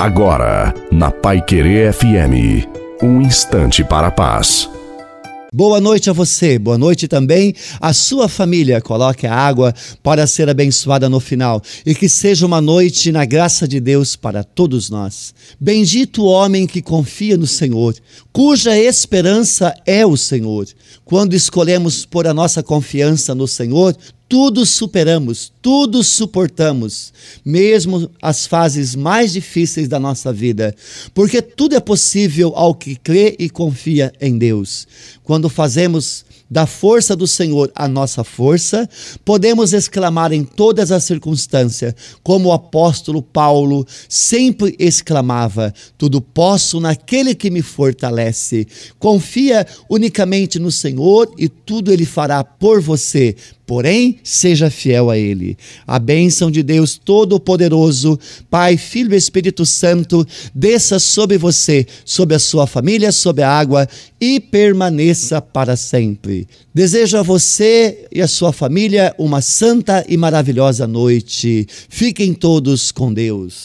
Agora, na Pai Querer FM, um instante para a paz. Boa noite a você, boa noite também à sua família. Coloque a água para ser abençoada no final e que seja uma noite na graça de Deus para todos nós. Bendito o homem que confia no Senhor, cuja esperança é o Senhor. Quando escolhemos pôr a nossa confiança no Senhor, tudo superamos, tudo suportamos, mesmo as fases mais difíceis da nossa vida, porque tudo é possível ao que crê e confia em Deus. Quando fazemos da força do Senhor a nossa força, podemos exclamar em todas as circunstâncias, como o apóstolo Paulo sempre exclamava: Tudo posso naquele que me fortalece. Confia unicamente no Senhor e tudo ele fará por você. Porém, seja fiel a Ele. A bênção de Deus Todo-Poderoso, Pai, Filho e Espírito Santo, desça sobre você, sobre a sua família, sobre a água e permaneça para sempre. Desejo a você e a sua família uma santa e maravilhosa noite. Fiquem todos com Deus.